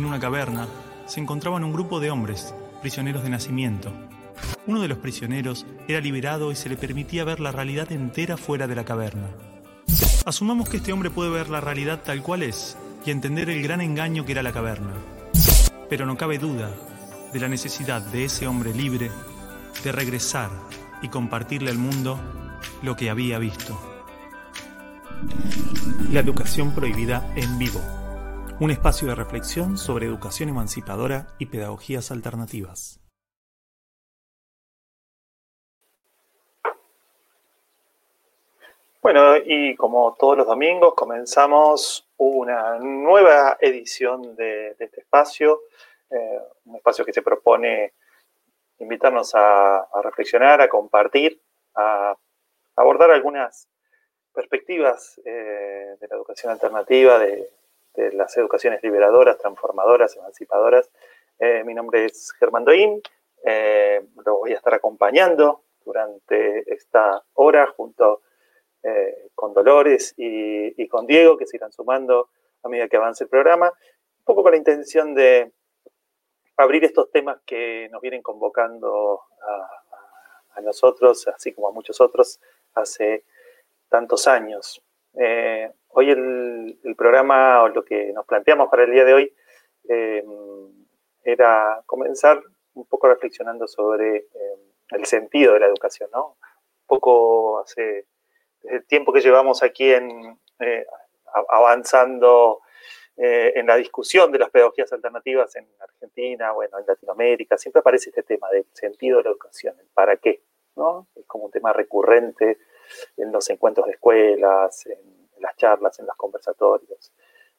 En una caverna se encontraban un grupo de hombres, prisioneros de nacimiento. Uno de los prisioneros era liberado y se le permitía ver la realidad entera fuera de la caverna. Asumamos que este hombre puede ver la realidad tal cual es y entender el gran engaño que era la caverna. Pero no cabe duda de la necesidad de ese hombre libre de regresar y compartirle al mundo lo que había visto. La educación prohibida en vivo. Un espacio de reflexión sobre educación emancipadora y pedagogías alternativas. Bueno, y como todos los domingos comenzamos una nueva edición de, este espacio, eh, un espacio que se propone invitarnos a, reflexionar, a compartir, a abordar algunas perspectivas eh, de la educación alternativa, de, las educaciones liberadoras, transformadoras, emancipadoras. Eh, mi nombre es Germán Doín, eh, lo voy a estar acompañando durante esta hora junto con Dolores y, con Diego, que se irán sumando a medida que avance el programa, un poco con la intención de abrir estos temas que nos vienen convocando a, nosotros, así como a muchos otros, hace tantos años. Eh, hoy el, programa, o lo que nos planteamos para el día de hoy, eh, era comenzar un poco reflexionando sobre eh, el sentido de la educación, ¿no? Un poco hace el tiempo que llevamos aquí avanzando en la discusión de las pedagogías alternativas en Argentina, bueno, en Latinoamérica, siempre aparece este tema del sentido de la educación, el para qué, ¿no? Es como un tema recurrente en los encuentros de escuelas, en, las charlas, en los conversatorios.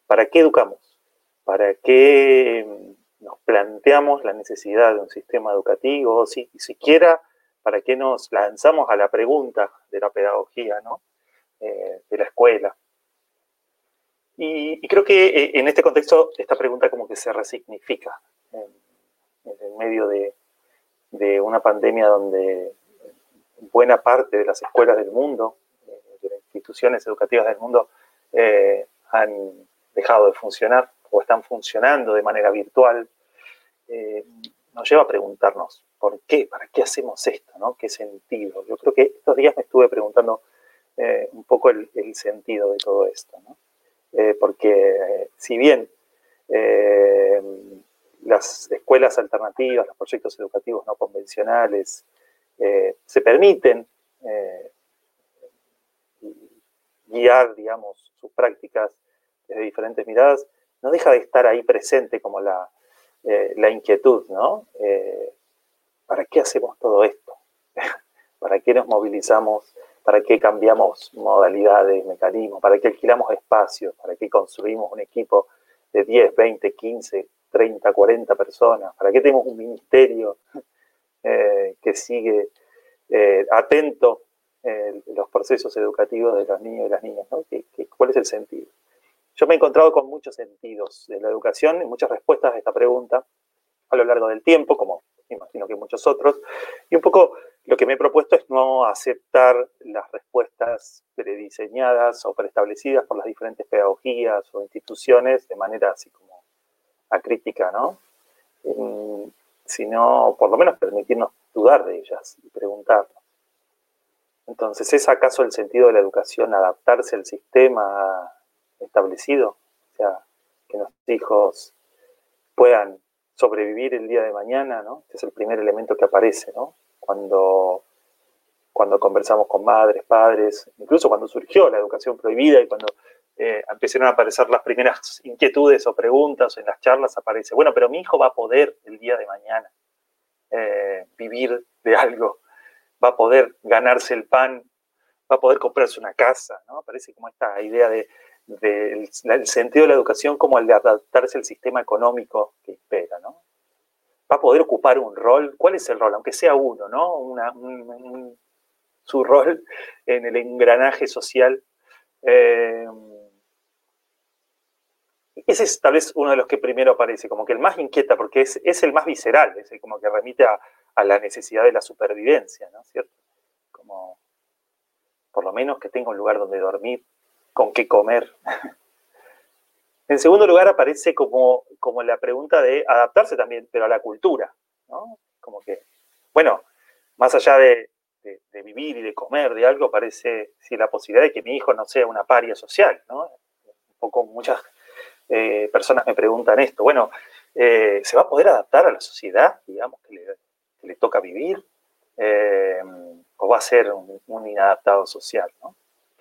¿Para qué educamos? ¿Para qué mm, nos planteamos la necesidad de un sistema educativo? Si, siquiera, ¿para qué nos lanzamos a la pregunta de la pedagogía, ¿no? Eh, de la escuela? Y, creo que eh, en este contexto esta pregunta como que se resignifica en, medio de, una pandemia donde buena parte de las escuelas del mundo, eh, de las instituciones educativas del mundo, eh, han dejado de funcionar o están funcionando de manera virtual, nos lleva a preguntarnos, ¿por qué? ¿Para qué hacemos esto? ¿no? ¿Qué sentido? Yo creo que estos días me estuve preguntando un poco el, el, sentido de todo esto. ¿no? Eh, porque si bien eh, las escuelas alternativas, los proyectos educativos no convencionales eh, se permiten guiar, digamos, sus prácticas desde diferentes miradas, no deja de estar ahí presente como la, la inquietud, ¿no? ¿Para qué hacemos todo esto? ¿Para qué nos movilizamos para qué cambiamos modalidades, mecanismos, para qué alquilamos espacios, para qué construimos un equipo de 10, 20, 15, 30, 40 personas, para qué tenemos un ministerio eh, que sigue eh, atento eh, los procesos educativos de los niños y las niñas, ¿no? cuál es el sentido? Yo me he encontrado con muchos sentidos de la educación y muchas respuestas a esta pregunta a lo largo del tiempo, como imagino que muchos otros, y un poco lo que me he propuesto es no aceptar las respuestas prediseñadas o preestablecidas por las diferentes pedagogías o instituciones de manera así como acrítica, ¿no? Sino por lo menos permitirnos dudar de ellas y preguntarnos. Entonces, ¿es acaso el sentido de la educación adaptarse al sistema establecido? O sea, que nuestros hijos puedan sobrevivir el día de mañana, ¿no? Este es el primer elemento que aparece, ¿no? cuando, cuando conversamos con madres, padres, incluso cuando surgió la educación prohibida y cuando eh, empezaron a aparecer las primeras inquietudes o preguntas en las charlas, aparece, bueno, pero mi hijo va a poder el día de mañana eh, vivir de algo, va a poder ganarse el pan, va a poder comprarse una casa, ¿no? Aparece como esta idea de, del sentido de la educación como el de adaptarse al sistema económico que espera, ¿no? va a poder ocupar un rol. ¿Cuál es el rol? Aunque sea uno, ¿no? su rol en el engranaje social. Eh, ese es tal vez uno de los que primero aparece, como que el más inquieta, porque es, el más visceral, es como que remite a, la necesidad de la supervivencia, ¿no es cierto? Como, por lo menos que tenga un lugar donde dormir, con qué comer. en segundo lugar aparece como como la pregunta de adaptarse también, pero a la cultura, ¿no? Como que, bueno, más allá de, vivir y de comer de algo, parece si la posibilidad de que mi hijo no sea una paria social, ¿no? Un poco muchas eh, personas me preguntan esto. Bueno, eh, ¿se va a poder adaptar a la sociedad, digamos, que le, toca vivir? Eh, ¿O va a ser un, inadaptado social.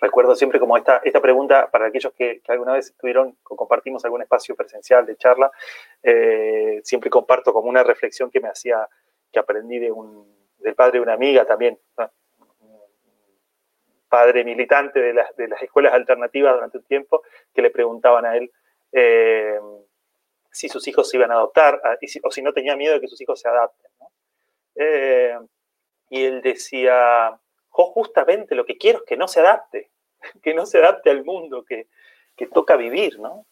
Recuerdo siempre como esta, esta pregunta para aquellos que, alguna vez estuvieron compartimos algún espacio presencial de charla, siempre comparto como una reflexión que me hacía, que aprendí de un, del padre de una amiga también, padre militante de de las escuelas alternativas durante un tiempo, que le preguntaban a él eh, si sus hijos se iban a adoptar o si no tenía miedo de que sus hijos se adapten. Eh, y él decía, justamente lo que quiero es que no se adapte, que no se adapte al mundo que, que toca vivir, ¿no?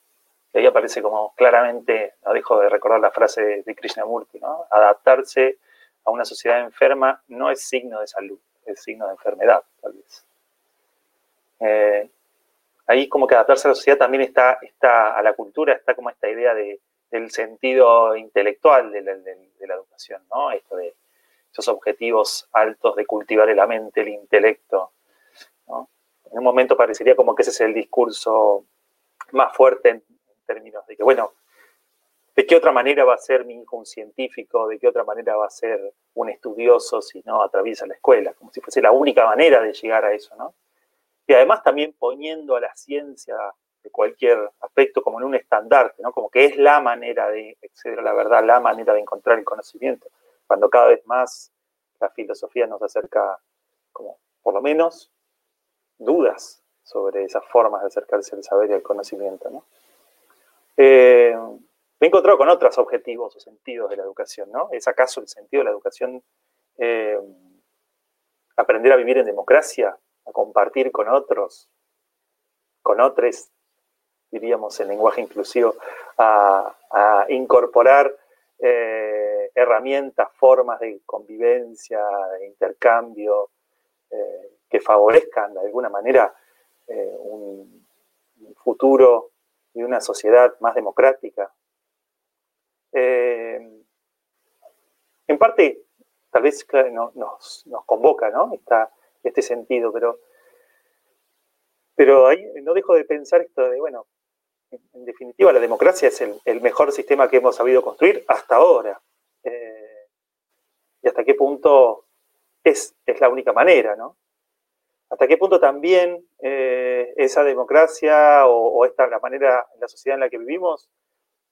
Y ahí aparece como claramente, no dejo de recordar la frase de Krishnamurti, ¿no? Adaptarse a una sociedad enferma no es signo de salud, es signo de enfermedad, tal vez. Eh, ahí como que adaptarse a la sociedad también está, está a la cultura, está como esta idea de, del sentido intelectual de la, educación, ¿no? Esto de esos objetivos altos de cultivar la mente, el intelecto, En un momento parecería como que ese es el discurso más fuerte en términos de que, bueno, ¿De qué otra manera va a ser mi hijo un científico? ¿De qué otra manera va a ser un estudioso si no atraviesa la escuela? Como si fuese la única manera de llegar a eso, ¿no? Y además también poniendo a la ciencia de cualquier aspecto como en un estandarte, ¿no? Como que es la manera de acceder a la verdad, la manera de encontrar el conocimiento. Cuando cada vez más la filosofía nos acerca, como por lo menos, dudas sobre esas formas de acercarse al saber y al conocimiento, ¿no? Eh, me he encontrado con otros objetivos o sentidos de la educación, ¿no? ¿Es acaso el sentido de la educación eh, aprender a vivir en democracia, a compartir con otros, con otros, diríamos en lenguaje inclusivo, a, incorporar eh, herramientas, formas de convivencia, de intercambio, eh, que favorezcan de alguna manera un futuro y una sociedad más democrática, eh, en parte, tal vez nos, convoca ¿no? Este sentido, pero, pero ahí no dejo de pensar esto de, bueno, en, definitiva la democracia es el, mejor sistema que hemos sabido construir hasta ahora. Eh, y hasta qué punto es, es la única manera, ¿no? hasta qué punto también eh, esa democracia o, esta la manera, la sociedad en la que vivimos,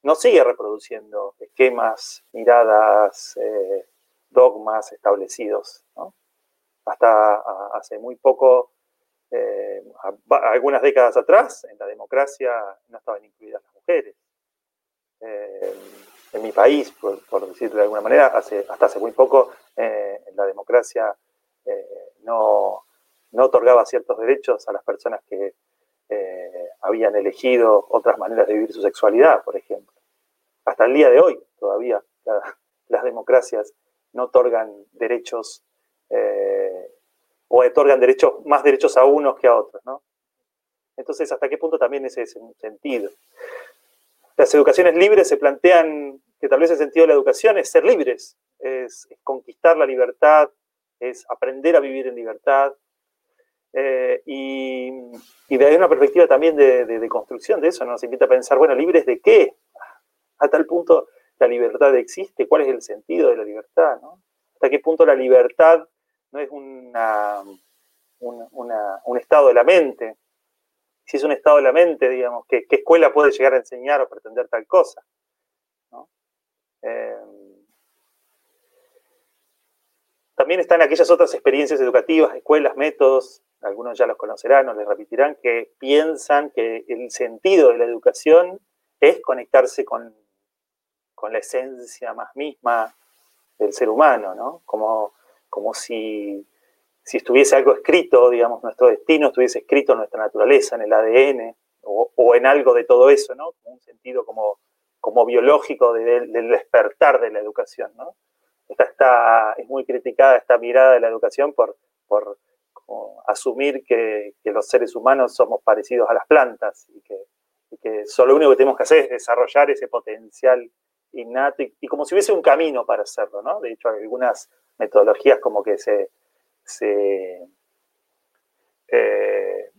no sigue reproduciendo esquemas, miradas, eh, dogmas establecidos. Hasta hace muy poco, eh, algunas décadas atrás, en la democracia no estaban incluidas las mujeres. Eh, en mi país, por, decirlo de alguna manera, hasta hace muy poco, en la democracia no, no otorgaba ciertos derechos a las personas que habían elegido otras maneras de vivir su sexualidad, por ejemplo. Hasta el día de hoy todavía las democracias no otorgan derechos eh, o otorgan derechos, más derechos a unos que a otros. ¿no? Entonces, ¿hasta qué punto también ese es un sentido? Las educaciones libres se plantean que tal vez el sentido de la educación es ser libres, es, conquistar la libertad, es aprender a vivir en libertad, eh, y, y, desde una perspectiva también de, construcción de eso, nos invita a pensar, bueno, ¿libres de qué? A tal punto la libertad existe, ¿cuál es el sentido de la libertad? ¿Hasta qué punto la libertad no es una, un estado de la mente? Si es un estado de la mente, digamos, ¿qué, escuela puede llegar a enseñar o pretender tal cosa? Eh, también están aquellas otras experiencias educativas, escuelas, métodos, algunos ya los conocerán o les repetirán, que piensan que el sentido de la educación es conectarse con, la esencia más misma del ser humano, ¿no? Como, como si, si, estuviese algo escrito, digamos, nuestro destino estuviese escrito en nuestra naturaleza, en el ADN, o, en algo de todo eso, ¿no? un sentido como, como biológico del despertar de la educación, ¿no? Esta, es muy criticada esta mirada de la educación por, por asumir que, los seres humanos somos parecidos a las plantas y que y que solo lo único que tenemos que hacer es desarrollar ese potencial innato y, como si hubiese un camino para hacerlo, ¿no? De hecho, algunas metodologías como que se, eh,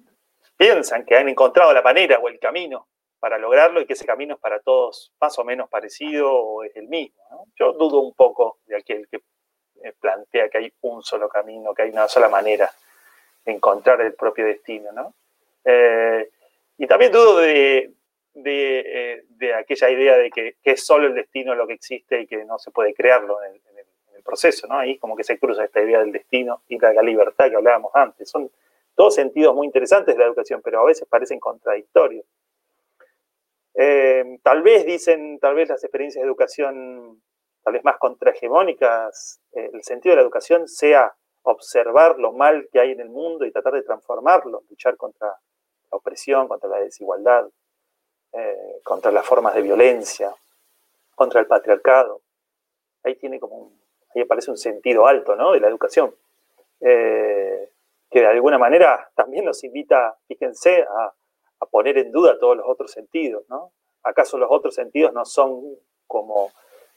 piensan que han encontrado la manera o el camino para lograrlo y que ese camino es para todos más o menos parecido o es el mismo. Yo dudo un poco de aquel que eh, plantea que hay un solo camino, que hay una sola manera de encontrar el propio destino. ¿no? Eh, y también dudo de, aquella idea de que, es solo el destino lo que existe y que no se puede crearlo proceso. ¿no? Ahí como que se cruza esta idea del destino y la, libertad que hablábamos antes. Son todos sentidos muy interesantes de la educación, pero a veces parecen contradictorios. Eh, tal vez, dicen, tal vez las experiencias de educación, tal vez más contrahegemónicas, eh, el sentido de la educación sea observar lo mal que hay en el mundo y tratar de transformarlo, luchar contra la opresión, contra la desigualdad, eh, contra las formas de violencia, contra el patriarcado. Ahí tiene como un, ahí aparece un sentido alto ¿no? de la educación, que de alguna manera también nos invita, fíjense, a, a poner en duda todos los otros sentidos, ¿no? ¿Acaso los otros sentidos no son como,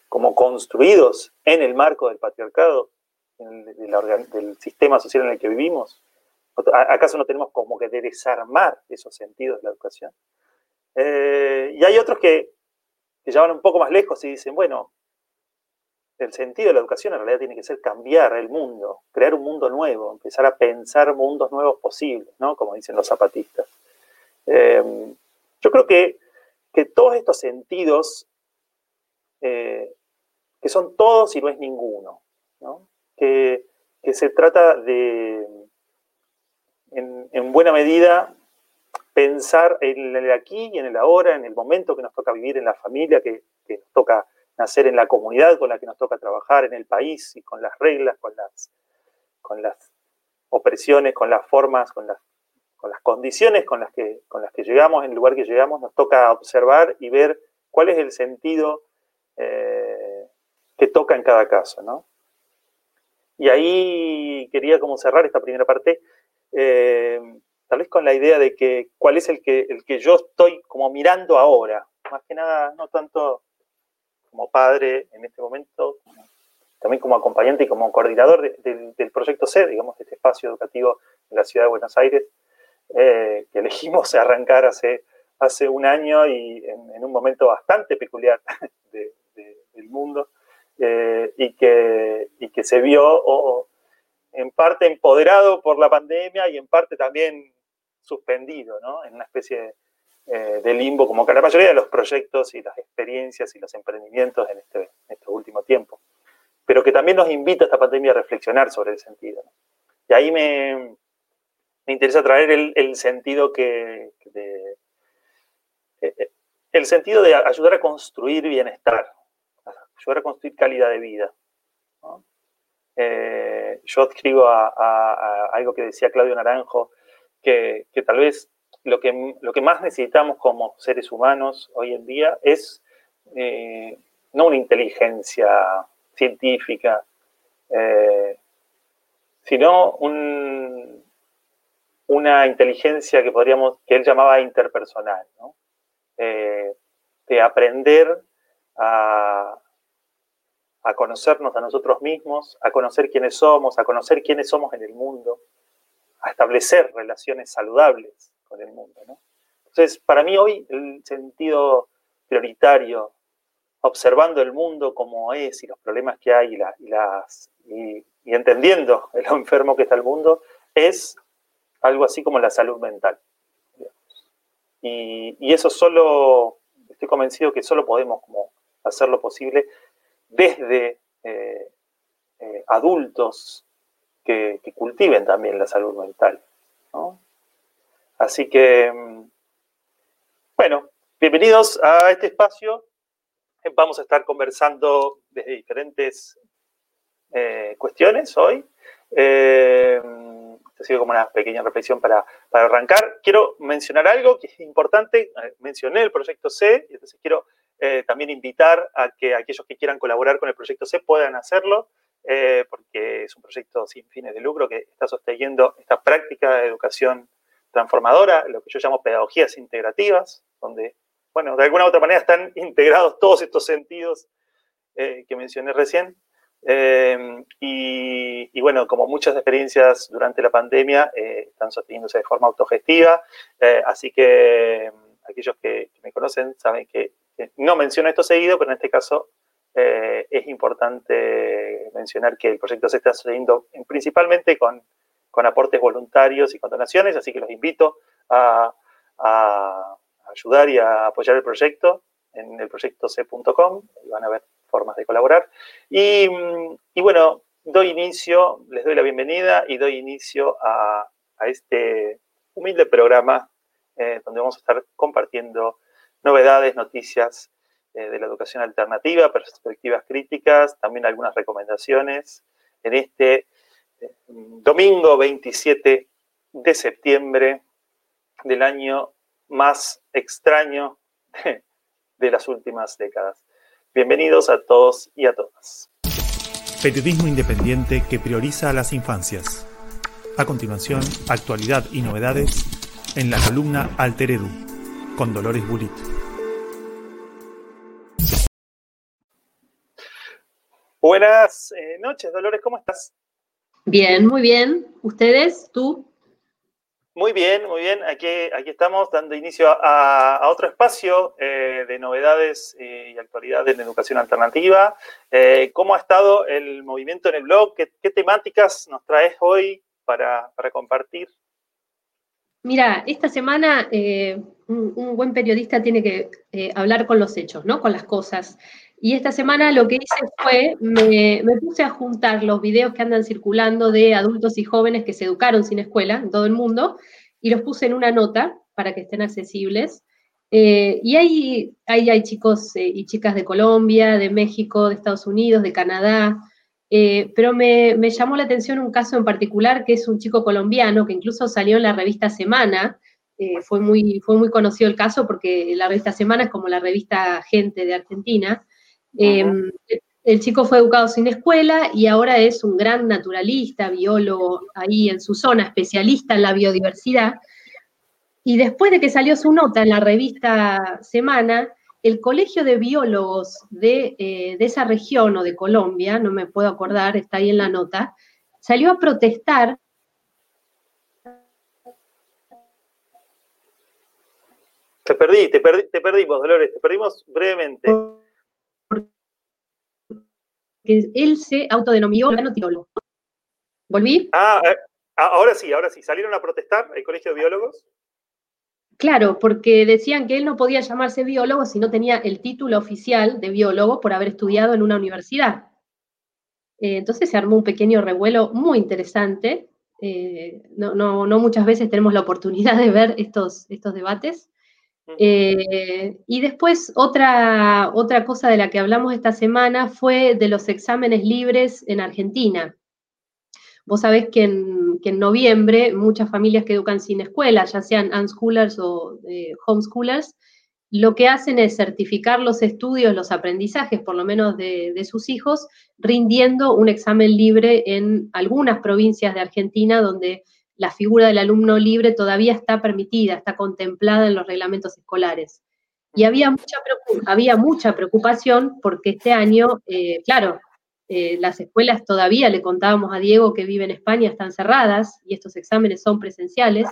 como construidos en el marco del patriarcado, del sistema social en el que vivimos? ¿Acaso no tenemos como que desarmar esos sentidos de la educación? Eh, y hay otros que, que ya van un poco más lejos y dicen, bueno, el sentido de la educación en realidad tiene que ser cambiar el mundo, crear un mundo nuevo, empezar a pensar mundos nuevos posibles, ¿no? Como dicen los zapatistas. Em, yo creo que, todos estos sentidos, eh, que son todos y no es ninguno, Que, se trata de, en, buena medida, pensar en el aquí y en el ahora, en el momento que nos toca vivir en la familia, que, que nos toca nacer en la comunidad con la que nos toca trabajar, en el país y con las reglas, con las, con las opresiones, con las formas, con las con las condiciones con las, que, con las que llegamos, en el lugar que llegamos, nos toca observar y ver cuál es el sentido eh, que toca en cada caso, ¿no? Y ahí quería como cerrar esta primera parte, eh, tal vez con la idea de que cuál es el que, el que yo estoy como mirando ahora, más que nada, no tanto como padre en este momento, también como acompañante y como coordinador del proyecto C, digamos, de este espacio educativo en la ciudad de Buenos Aires, eh, que elegimos arrancar hace, hace un año y en, un momento bastante peculiar del mundo, eh, y, que, y que se vio en parte empoderado por la pandemia y en parte también suspendido, ¿no? En una especie eh, de limbo, como que la mayoría de los proyectos y las experiencias y los emprendimientos en este, este último tiempo. Pero que también nos invita esta pandemia a reflexionar sobre el sentido. Y ahí me, me interesa traer el, sentido que, de, eh, eh, el sentido de ayudar a construir bienestar, ayudar a construir calidad de vida. Eh, yo escribo a, algo que decía Claudio Naranjo, que, tal vez lo que, lo que, más necesitamos como seres humanos hoy en día es no una inteligencia científica, sino un, una inteligencia que podríamos, que él llamaba interpersonal, eh, de aprender a, conocernos a nosotros mismos, a conocer quiénes somos, a conocer quiénes somos en el mundo, a establecer relaciones saludables con el mundo. Entonces, para mí hoy el sentido prioritario, observando el mundo como es y los problemas que hay y, las, y, entendiendo lo enfermo que está el mundo, es algo así como la salud mental. Y, eso solo, estoy convencido que solo podemos como hacerlo posible desde eh, eh, adultos que, cultiven también la salud mental. Así que, mm, bueno, bienvenidos a este espacio. Vamos a estar conversando desde diferentes eh, cuestiones hoy ha sido como una pequeña reflexión para, arrancar. Quiero mencionar algo que es importante. Eh, mencioné el proyecto C, y entonces quiero eh, también invitar a que aquellos que quieran colaborar con el proyecto C puedan hacerlo, eh, porque es un proyecto sin fines de lucro que está sosteniendo esta práctica de educación transformadora, lo que yo llamo pedagogías integrativas, donde, bueno, de alguna u otra manera están integrados todos estos sentidos eh, que mencioné recién. Eh, y, bueno, como muchas experiencias durante la pandemia, eh, están sosteniéndose de forma autogestiva, así que aquellos que, me conocen saben que, no menciono esto seguido, pero en este caso es importante mencionar que el proyecto se está sosteniendo principalmente con, con aportes voluntarios y con donaciones, así que los invito a, ayudar y a apoyar el proyecto en el proyecto c.com van a ver formas de colaborar. Y, bueno, doy inicio, les doy la bienvenida y doy inicio a, este humilde programa eh, donde vamos a estar compartiendo novedades, noticias eh, de la educación alternativa, perspectivas críticas, también algunas recomendaciones en este domingo 27 de septiembre del año más extraño de las últimas décadas. Bienvenidos a todos y a todas. Periodismo independiente que prioriza a las infancias. A continuación, actualidad y novedades en la columna Alter Edu, con Dolores Bulit. Buenas eh, noches, Dolores, ¿cómo estás? Bien, muy bien. ¿Ustedes? ¿Tú? Muy bien, muy bien. Aquí, aquí estamos dando inicio a, otro espacio eh, de novedades eh, y actualidades en educación alternativa. Eh, ¿Cómo ha estado el movimiento en el blog? ¿Qué, temáticas nos traes hoy para, compartir? Mira, esta semana un, buen periodista tiene que hablar con los hechos, ¿no? Con las cosas. Y esta semana lo que hice fue, me, puse a juntar los videos que andan circulando de adultos y jóvenes que se educaron sin escuela en todo el mundo y los puse en una nota para que estén accesibles. Eh, y ahí, hay chicos eh, y chicas de Colombia, de México, de Estados Unidos, de Canadá, eh, pero me, me, llamó la atención un caso en particular que es un chico colombiano que incluso salió en la revista Semana. fue, muy, fue muy conocido el caso porque la revista Semana es como la revista Gente de Argentina. Em, el chico fue educado sin escuela y ahora es un gran naturalista, biólogo ahí en su zona, especialista en la biodiversidad. Y después de que salió su nota en la revista Semana, el Colegio de Biólogos de, eh, de, esa región o de Colombia, no me puedo acordar, está ahí en la nota, salió a protestar. Te perdí, te, perdí, te perdimos, Dolores, te perdimos brevemente que él se autodenominó biólogo. ¿Volví? Ah, eh, ah, ahora sí, ahora sí. ¿Salieron a protestar el Colegio de Biólogos? Claro, porque decían que él no podía llamarse biólogo si no tenía el título oficial de biólogo por haber estudiado en una universidad. Eh, entonces se armó un pequeño revuelo muy interesante. Eh, no, no, muchas veces tenemos la oportunidad de ver estos, estos debates. Eh, y después otra, otra cosa de la que hablamos esta semana fue de los exámenes libres en Argentina. Vos sabés que en, que en noviembre muchas familias que educan sin escuela, ya sean unschoolers o eh, homeschoolers, lo que hacen es certificar los estudios, los aprendizajes, por lo menos de, de, sus hijos, rindiendo un examen libre en algunas provincias de Argentina donde la figura del alumno libre todavía está permitida, está contemplada en los reglamentos escolares. Y había mucha, había mucha preocupación porque este año, eh, claro, eh, las escuelas todavía, le contábamos a Diego que vive en España, están cerradas y estos exámenes son presenciales.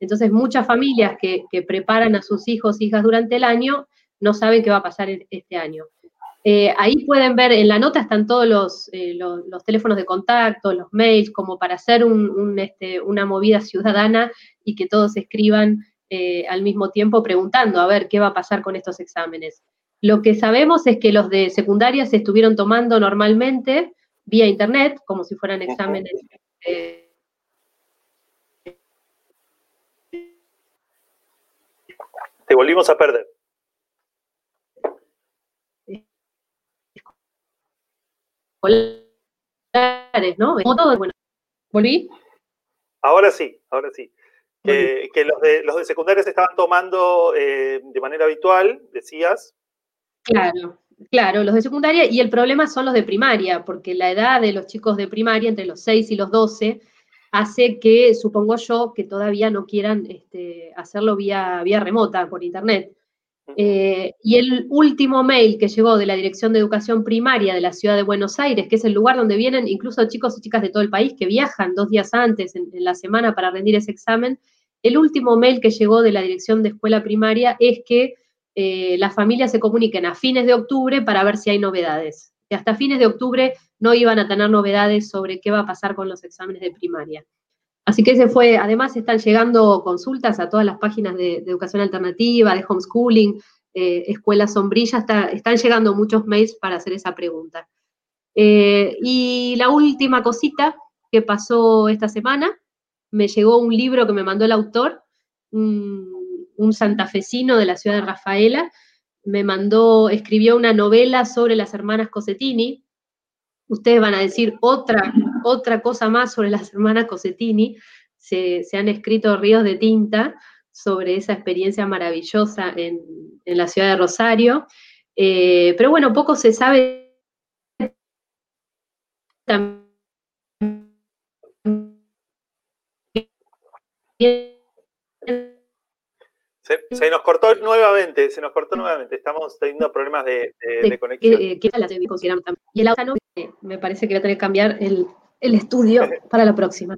Entonces muchas familias que, preparan a sus hijos, hijas durante el año, no saben qué va a pasar este año. Eh, ahí pueden ver, en la nota están todos eh, los, teléfonos de contacto, los mails, como para hacer este, una movida ciudadana y que todos escriban eh, al mismo tiempo preguntando a ver qué va a pasar con estos exámenes. Lo que sabemos es que los de secundaria se estuvieron tomando normalmente vía internet, como si fueran exámenes. Te volvimos a perder. ¿No? bueno, ¿volví? Ahora sí, ahora sí. que los de, los de secundaria se estaban tomando eh, de manera habitual, decías. Claro, claro, los de secundaria y el problema son los de primaria, porque la edad de los chicos de primaria, entre los 6 y los 12, hace que, supongo yo, que todavía no quieran este, hacerlo vía, vía remota, por internet. Eh, y el último mail que llegó de la Dirección de Educación Primaria de la Ciudad de Buenos Aires, que es el lugar donde vienen incluso chicos y chicas de todo el país que viajan dos días antes en, la semana para rendir ese examen, el último mail que llegó de la Dirección de Escuela Primaria es que eh, las familias se comuniquen a fines de octubre para ver si hay novedades. Que hasta fines de octubre no iban a tener novedades sobre qué va a pasar con los exámenes de primaria. Así que ese fue, además están llegando consultas a todas las páginas de, educación alternativa, de homeschooling, eh, escuelas sombrillas, están llegando muchos mails para hacer esa pregunta. Eh, y la última cosita que pasó esta semana, me llegó un libro que me mandó el autor, un, un santafesino de la ciudad de Rafaela, me mandó, escribió una novela sobre las hermanas Cosetini, Ustedes van a decir otra, otra cosa más sobre las hermanas Cosetini. Se, han escrito ríos de tinta sobre esa experiencia maravillosa en, la ciudad de Rosario. Eh, pero bueno, poco se sabe también se, nos cortó nuevamente, se nos cortó nuevamente. Estamos teniendo problemas de, conexión. y el auto me parece que voy a tener que cambiar el, estudio para la próxima.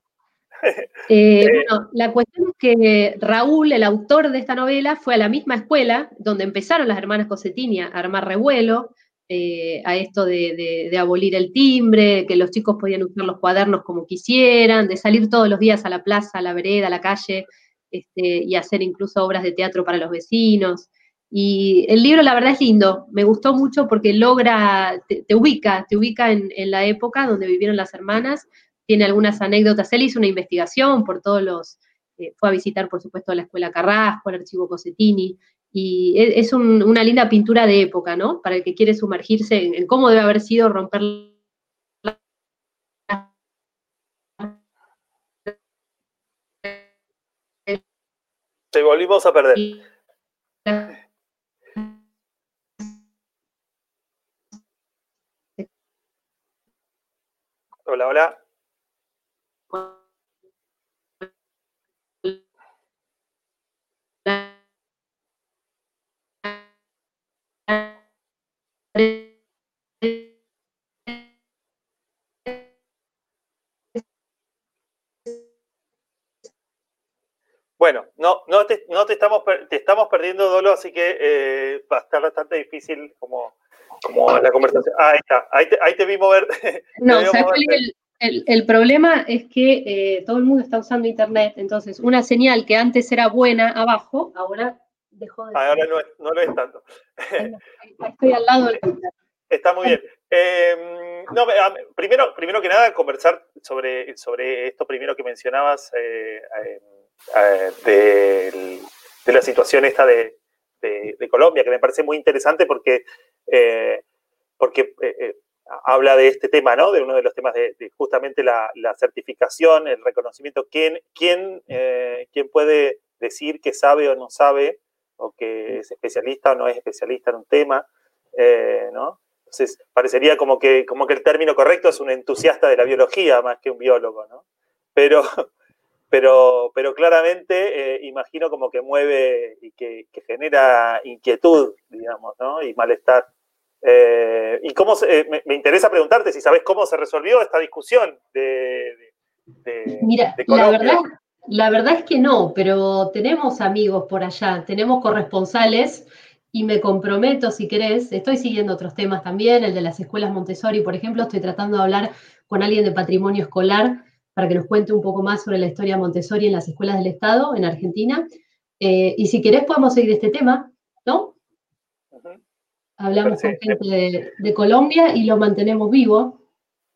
Eh, bueno, la cuestión es que Raúl, el autor de esta novela, fue a la misma escuela donde empezaron las hermanas Cosetini a armar revuelo, eh, a esto de, de, abolir el timbre, que los chicos podían usar los cuadernos como quisieran, de salir todos los días a la plaza, a la vereda, a la calle, este, y hacer incluso obras de teatro para los vecinos. Y el libro, la verdad, es lindo. Me gustó mucho porque logra, te, ubica, te ubica en, la época donde vivieron las hermanas. Tiene algunas anécdotas. Él hizo una investigación por todos los. Eh, fue a visitar, por supuesto, la escuela Carrasco, el archivo Cosetini. Y e, es, una linda pintura de época, ¿no? Para el que quiere sumergirse en cómo debe haber sido romper Te volvimos a perder. Hola, hola. Bueno, no, no, te, no te, estamos, te estamos perdiendo, Dolo, así que eh, va a estar bastante difícil como, como la conversación. Ah, ahí está, ahí te, ahí te vi mover. No, el, el, problema es que eh, todo el mundo está usando Internet, entonces una señal que antes era buena abajo, ahora dejó de Ahora no, no lo es tanto. Estoy al lado del Está muy bien. Em, no, primero, primero que nada, conversar sobre, sobre esto primero que mencionabas. Eh, eh, de, la situación esta de, Colombia, que me parece muy interesante porque, eh, porque eh, habla de este tema, ¿no? De uno de los temas de, justamente la, certificación, el reconocimiento. ¿Quién, quién, ¿Quién puede decir que sabe o no sabe, o que es especialista o no es especialista en un tema, ¿no? Entonces, parecería como que, como que el término correcto es un entusiasta de la biología más que un biólogo, ¿no? Pero, pero, pero claramente eh, imagino como que mueve y que, genera inquietud, digamos, ¿no? Y malestar. Eh, y cómo me, interesa preguntarte si sabes cómo se resolvió esta discusión de, Mira, La verdad, la verdad es que no, pero tenemos amigos por allá, tenemos corresponsales y me comprometo, si querés, estoy siguiendo otros temas también, el de las escuelas Montessori, por ejemplo, estoy tratando de hablar con alguien de patrimonio escolar para que nos cuente un poco más sobre la historia Montessori en las escuelas del Estado en Argentina. Eh, y si querés podemos seguir este tema, ¿no? Hablamos con gente de, Colombia y lo mantenemos vivo.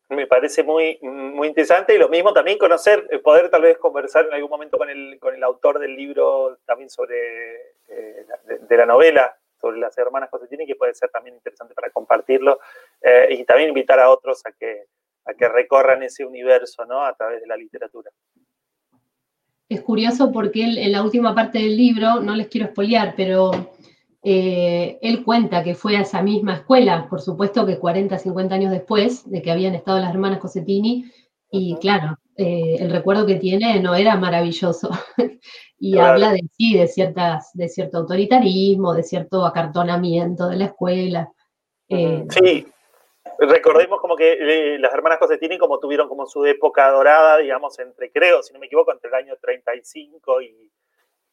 Me parece muy, muy interesante y lo mismo también conocer, eh, poder tal vez conversar en algún momento con el, con el autor del libro también sobre, eh, de, la novela, sobre las hermanas Cosentini, que puede ser también interesante para compartirlo y también invitar a otros a que, a que recorran ese universo ¿no? a través de la literatura. Es curioso porque él, en la última parte del libro, no les quiero espolear, pero eh, él cuenta que fue a esa misma escuela, por supuesto que 40, 50 años después de que habían estado las hermanas Cosetini, y claro, eh, el recuerdo que tiene no era maravilloso. y habla de sí, de, ciertas, de cierto autoritarismo, de cierto acartonamiento de la escuela. Eh, sí, recordemos como que las hermanas Cosetini como tuvieron como su época dorada, digamos, entre, creo, si no me equivoco, entre el año 35 y,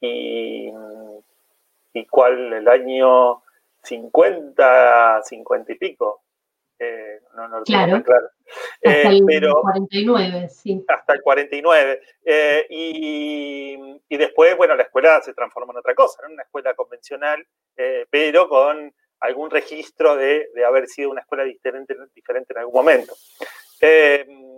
y, y cuál, el año 50, 50 y pico. Eh, no, no claro. claro. Hasta el 49, eh, sí. Hasta el 49. Eh, y, y, después, bueno, la escuela se transforma en otra cosa, en una escuela convencional, pero con algún registro de, de, haber sido una escuela diferente, en algún momento.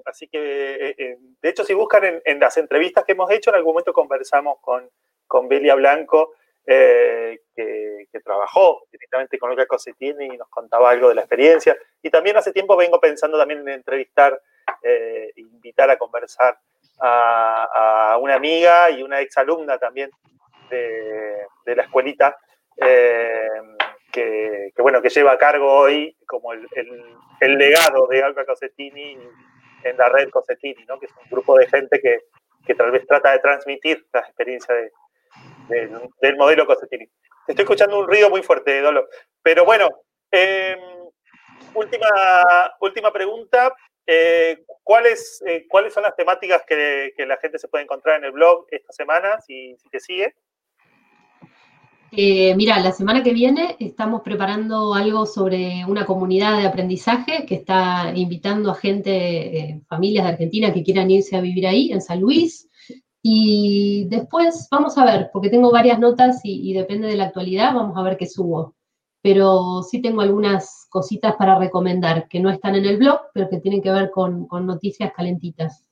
así que, de hecho, si buscan en, las entrevistas que hemos hecho, en algún momento conversamos con, con Belia Blanco eh, que, trabajó directamente con Olga Cosetini y nos contaba algo de la experiencia. Y también hace tiempo vengo pensando también en entrevistar, eh, invitar a conversar a, una amiga y una exalumna también de, la escuelita, eh, que, bueno, que lleva a cargo hoy como el, legado de Olga Cosetini en la red Cosetini, ¿no? que es un grupo de gente que, que tal vez trata de transmitir las experiencias de, del, modelo Cosetini. Estoy escuchando un ruido muy fuerte, Dolo. Pero bueno, em, última, última pregunta. Eh, ¿cuáles, eh, ¿Cuáles son las temáticas que, la gente se puede encontrar en el blog esta semana, si, si te sigue? Eh, mira, la semana que viene estamos preparando algo sobre una comunidad de aprendizaje que está invitando a gente, familias de Argentina que quieran irse a vivir ahí, en San Luis. Y después vamos a ver, porque tengo varias notas y, depende de la actualidad, vamos a ver qué subo. Pero sí tengo algunas cositas para recomendar que no están en el blog, pero que tienen que ver con, noticias calentitas.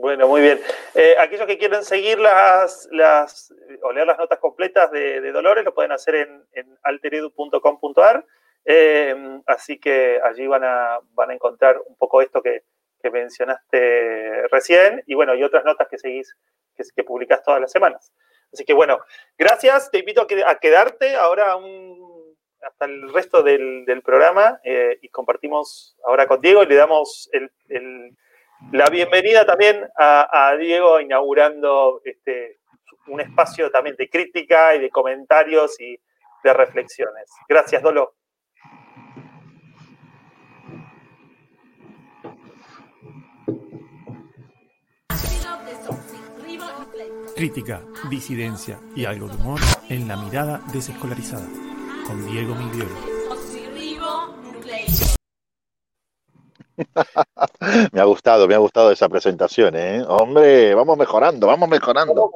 Bueno, muy bien. Eh, aquellos que quieren seguir las, las, o leer las notas completas de, Dolores lo pueden hacer en, en alteredu.com.ar. Eh, así que allí van a, van a encontrar un poco esto que, mencionaste recién y bueno, y otras notas que seguís, que, que publicás todas las semanas. Así que bueno, gracias, te invito a, quedarte ahora hasta el resto del, programa eh, y compartimos ahora con Diego y le damos la bienvenida también a, Diego inaugurando este, un espacio también de crítica y de comentarios y de reflexiones. Gracias, Dolo. Crítica, disidencia y algo de humor en la mirada desescolarizada. Con Diego Migliolo. me ha gustado, me ha gustado esa presentación, ¿eh? Hombre, vamos mejorando, vamos mejorando.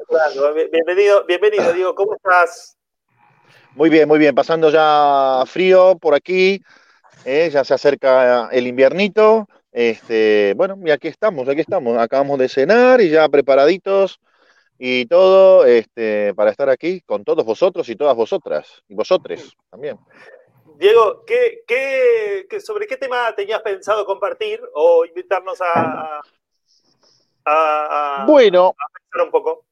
Bienvenido, bienvenido, Diego, ¿cómo estás? Muy bien, muy bien, pasando ya frío por aquí, ¿eh? ya se acerca el inviernito. Este, bueno, y aquí estamos, aquí estamos, acabamos de cenar y ya preparaditos y todo este, para estar aquí con todos vosotros y todas vosotras, y vosotros también. Diego, ¿qué, qué, sobre qué tema tenías pensado compartir o invitarnos a, a, bueno, pensar un poco?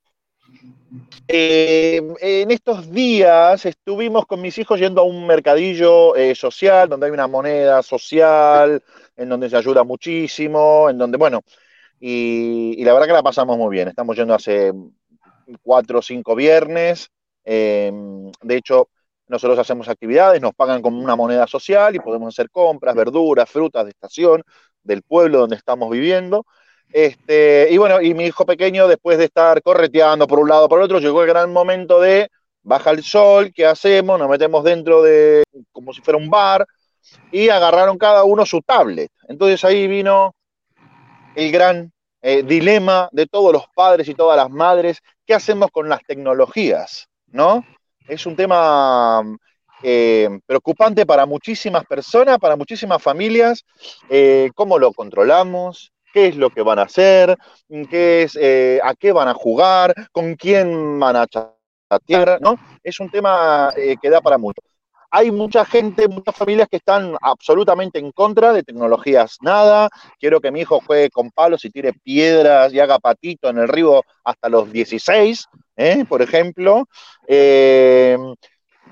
Eh, en estos días estuvimos con mis hijos yendo a un mercadillo eh, social, donde hay una moneda social, en donde se ayuda muchísimo, en donde, bueno, y, la verdad que la pasamos muy bien. Estamos yendo hace cuatro o cinco viernes. Em, de hecho, nosotros hacemos actividades, nos pagan como una moneda social y podemos hacer compras, verduras, frutas de estación del pueblo donde estamos viviendo. Este, y bueno, y mi hijo pequeño, después de estar correteando por un lado por el otro, llegó el gran momento de baja el sol, ¿qué hacemos? Nos metemos dentro de como si fuera un bar y agarraron cada uno su tablet. Entonces ahí vino el gran eh, dilema de todos los padres y todas las madres, ¿qué hacemos con las tecnologías? ¿No? Es un tema eh, preocupante para muchísimas personas, para muchísimas familias, eh, cómo lo controlamos, qué es lo que van a hacer, qué es, a qué van a jugar, con quién van a chatear, ¿no? Es un tema que da para mucho hay mucha gente, muchas familias que están absolutamente en contra de tecnologías nada. Quiero que mi hijo juegue con palos y tire piedras y haga patito en el río hasta los 16, ¿eh? por ejemplo. Eh,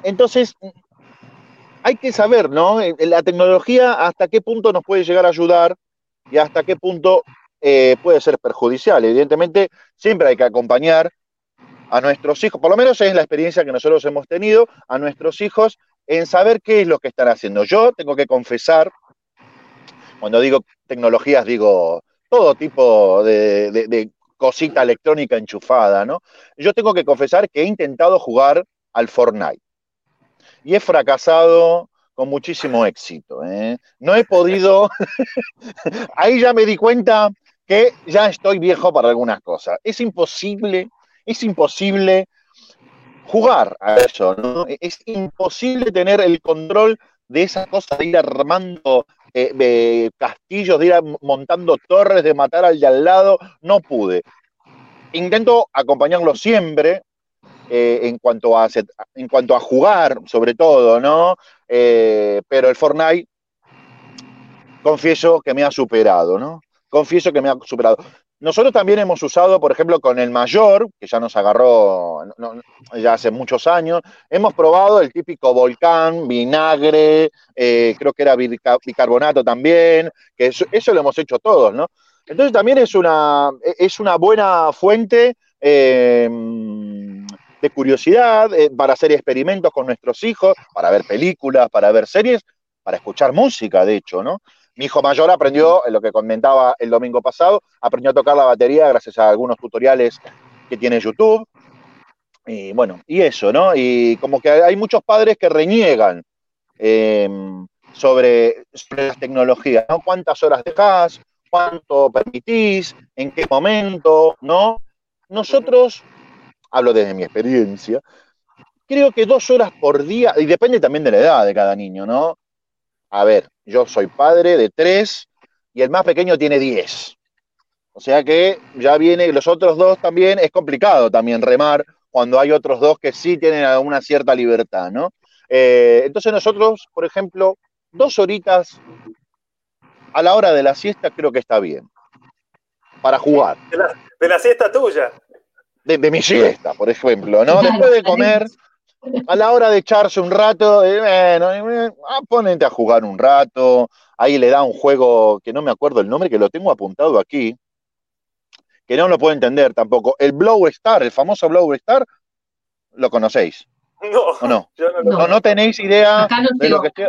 entonces, hay que saber, ¿no? La tecnología hasta qué punto nos puede llegar a ayudar y hasta qué punto eh, puede ser perjudicial. Evidentemente, siempre hay que acompañar a nuestros hijos, por lo menos es la experiencia que nosotros hemos tenido, a nuestros hijos en saber qué es lo que están haciendo. Yo tengo que confesar, cuando digo tecnologías, digo todo tipo de, cosita electrónica enchufada, ¿no? Yo tengo que confesar que he intentado jugar al Fortnite y he fracasado con muchísimo éxito. ¿eh? No he podido, ahí ya me di cuenta que ya estoy viejo para algunas cosas. Es imposible, es imposible jugar a eso, ¿no? Es imposible tener el control de esa cosa de ir armando eh, castillos, de ir montando torres, de matar al de al lado. No pude. Intento acompañarlo siempre, eh, en, cuanto a, en cuanto a jugar, sobre todo, ¿no? Eh, pero el Fortnite, confieso que me ha superado, ¿no? Confieso que me ha superado. Nosotros también hemos usado, por ejemplo, con el mayor, que ya nos agarró ya hace muchos años, hemos probado el típico volcán, vinagre, eh, creo que era bicarbonato también, que eso, lo hemos hecho todos, ¿no? Entonces también es una, es una buena fuente eh, de curiosidad eh, para hacer experimentos con nuestros hijos, para ver películas, para ver series, para escuchar música, de hecho, ¿no? Mi hijo mayor aprendió, en lo que comentaba el domingo pasado, aprendió a tocar la batería gracias a algunos tutoriales que tiene YouTube. Y bueno, y eso, ¿no? Y como que hay muchos padres que reniegan em, sobre, las tecnologías, ¿no? ¿Cuántas horas dejas? ¿Cuánto permitís? ¿En qué momento? ¿No? Nosotros, hablo desde mi experiencia, creo que dos horas por día, y depende también de la edad de cada niño, ¿no? A ver, yo soy padre de tres y el más pequeño tiene diez. O sea que ya viene, los otros dos también, es complicado también remar cuando hay otros dos que sí tienen una cierta libertad, ¿no? Eh, entonces nosotros, por ejemplo, dos horitas a la hora de la siesta creo que está bien. Para jugar. De la, siesta tuya. De, de, mi siesta, por ejemplo, ¿no? Después de comer, a la hora de echarse un rato, eh, bueno, eh, ah, ponente a jugar un rato, ahí le da un juego que no me acuerdo el nombre, que lo tengo apuntado aquí, que no lo puedo entender tampoco. El Blow Star, el famoso Blow Star, ¿lo conocéis? No, ¿O no? no, no, tenéis idea de lo que estoy...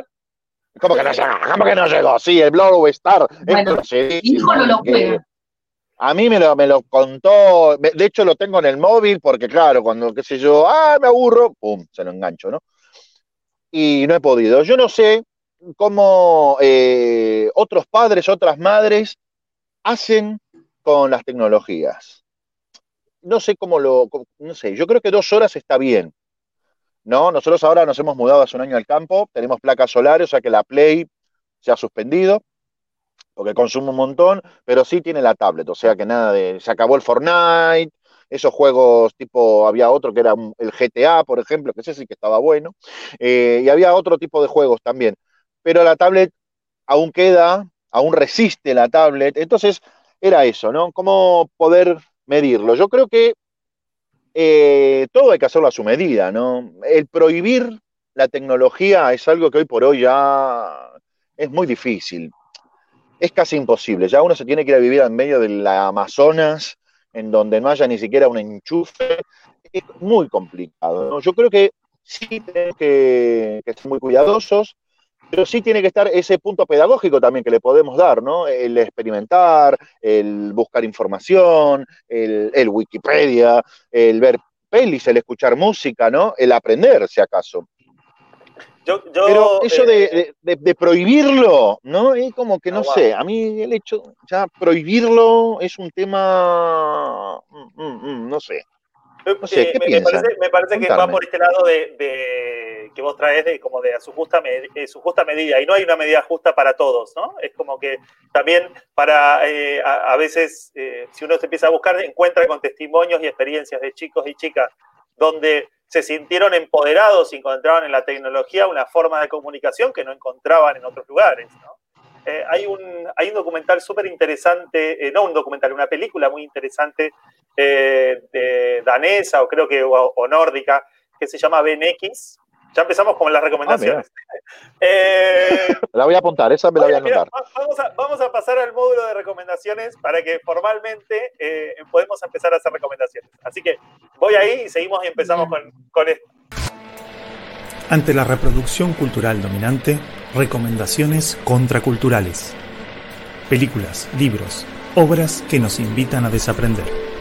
¿Cómo que no llegó? ¿Cómo que no llegó? Sí, el Blow Star. Bueno, hijo no lo juega. A mí me lo, me lo contó, de hecho lo tengo en el móvil porque claro, cuando, qué sé yo, ah, me aburro, pum, se lo engancho, ¿no? Y no he podido. Yo no sé cómo eh, otros padres, otras madres hacen con las tecnologías. No sé cómo lo, no sé, yo creo que dos horas está bien, ¿no? Nosotros ahora nos hemos mudado hace un año al campo, tenemos placas solares, o sea que la Play se ha suspendido porque consume un montón, pero sí tiene la tablet, o sea que nada de, se acabó el Fortnite, esos juegos tipo, había otro que era el GTA, por ejemplo, que ese sí que estaba bueno, eh, y había otro tipo de juegos también, pero la tablet aún queda, aún resiste la tablet, entonces era eso, ¿no? ¿Cómo poder medirlo? Yo creo que eh, todo hay que hacerlo a su medida, ¿no? El prohibir la tecnología es algo que hoy por hoy ya es muy difícil es casi imposible. Ya uno se tiene que ir a vivir en medio del Amazonas, en donde no haya ni siquiera un enchufe. Es muy complicado. Yo creo que sí tenemos que, ser muy cuidadosos, pero sí tiene que estar ese punto pedagógico también que le podemos dar, ¿no? El experimentar, el buscar información, el, el Wikipedia, el ver pelis, el escuchar música, ¿no? El aprender, si acaso. Pero eso eh, de, prohibirlo, ¿no? Es como que no, sé, a mí el hecho, ya prohibirlo es un tema, mm, mm, mm, no sé. No sé, ¿qué me, me, parece, que va por este lado de, que vos traes de como de a su justa, eh, su justa medida y no hay una medida justa para todos, ¿no? Es como que también para eh, a, veces si uno se empieza a buscar encuentra con testimonios y experiencias de chicos y chicas donde se sintieron empoderados y encontraron en la tecnología una forma de comunicación que no encontraban en otros lugares. Eh, hay, un, hay un documental súper interesante, eh, no un documental, una película muy interesante eh, de danesa o creo que o, nórdica, que se llama Ben X, Ya empezamos con las recomendaciones. eh, la voy a apuntar, esa me la voy a anotar. vamos, a, vamos, a, pasar al módulo de recomendaciones para que formalmente eh, podemos empezar a hacer recomendaciones. Así que voy ahí y seguimos y empezamos con, con esto. Ante la reproducción cultural dominante, recomendaciones contraculturales. Películas, libros, obras que nos invitan a desaprender.